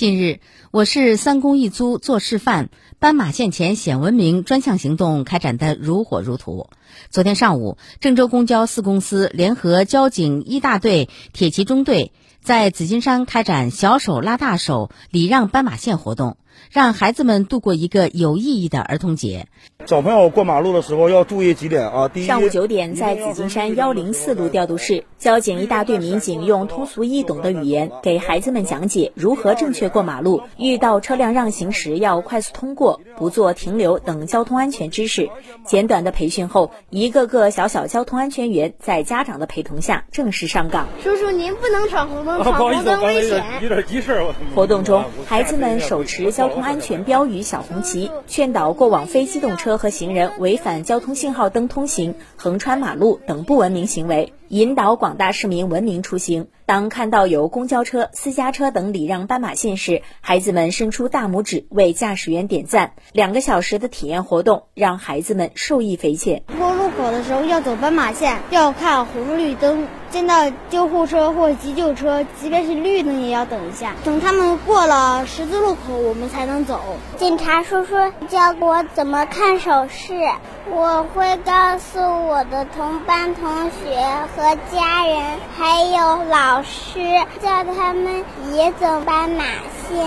近日，我市三公一租做示范，斑马线前显文明专项行动开展得如火如荼。昨天上午，郑州公交四公司联合交警一大队、铁骑中队，在紫金山开展“小手拉大手，礼让斑马线”活动。让孩子们度过一个有意义的儿童节。小朋友过马路的时候要注意几点啊？第一，上午九点，在紫金山幺零四路调度室，交警一大队民警用通俗易懂的语言给孩子们讲解如何正确过马路，遇到车辆让行时要快速通过，不做停留等交通安全知识。简短的培训后，一个个小小交通安全员在家长的陪同下正式上岗。叔叔，您不能闯红灯，闯红灯危险。有点急事。活动中，孩子们手持交通安全标语小红旗，劝导过往非机动车和行人违反交通信号灯通行、横穿马路等不文明行为，引导广大市民文明出行。当看到有公交车、私家车等礼让斑马线时，孩子们伸出大拇指为驾驶员点赞。两个小时的体验活动让孩子们受益匪浅。过路口的时候要走斑马线，要看红绿灯。见到救护车或急救车，即便是绿灯也要等一下，等他们过了十字路口，我们才能走。警察叔叔教我怎么看手势，我会告诉我的同班同学和家人，还有老师，叫他们也走斑马线，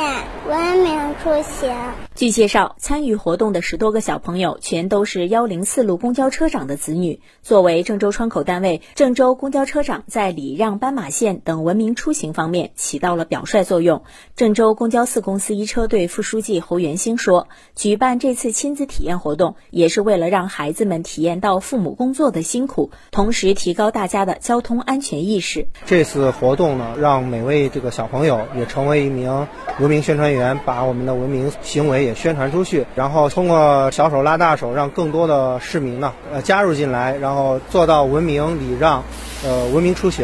文明出行。据介绍，参与活动的十多个小朋友全都是幺零四路公交车长的子女。作为郑州窗口单位，郑州公交车长在礼让斑马线等文明出行方面起到了表率作用。郑州公交四公司一车队副书记侯元兴说：“举办这次亲子体验活动，也是为了让孩子们体验到父母工作的辛苦，同时提高大家的交通安全意识。这次活动呢，让每位这个小朋友也成为一名文明宣传员，把我们的文明行为。”也宣传出去，然后通过小手拉大手，让更多的市民呢，呃，加入进来，然后做到文明礼让，呃，文明出行。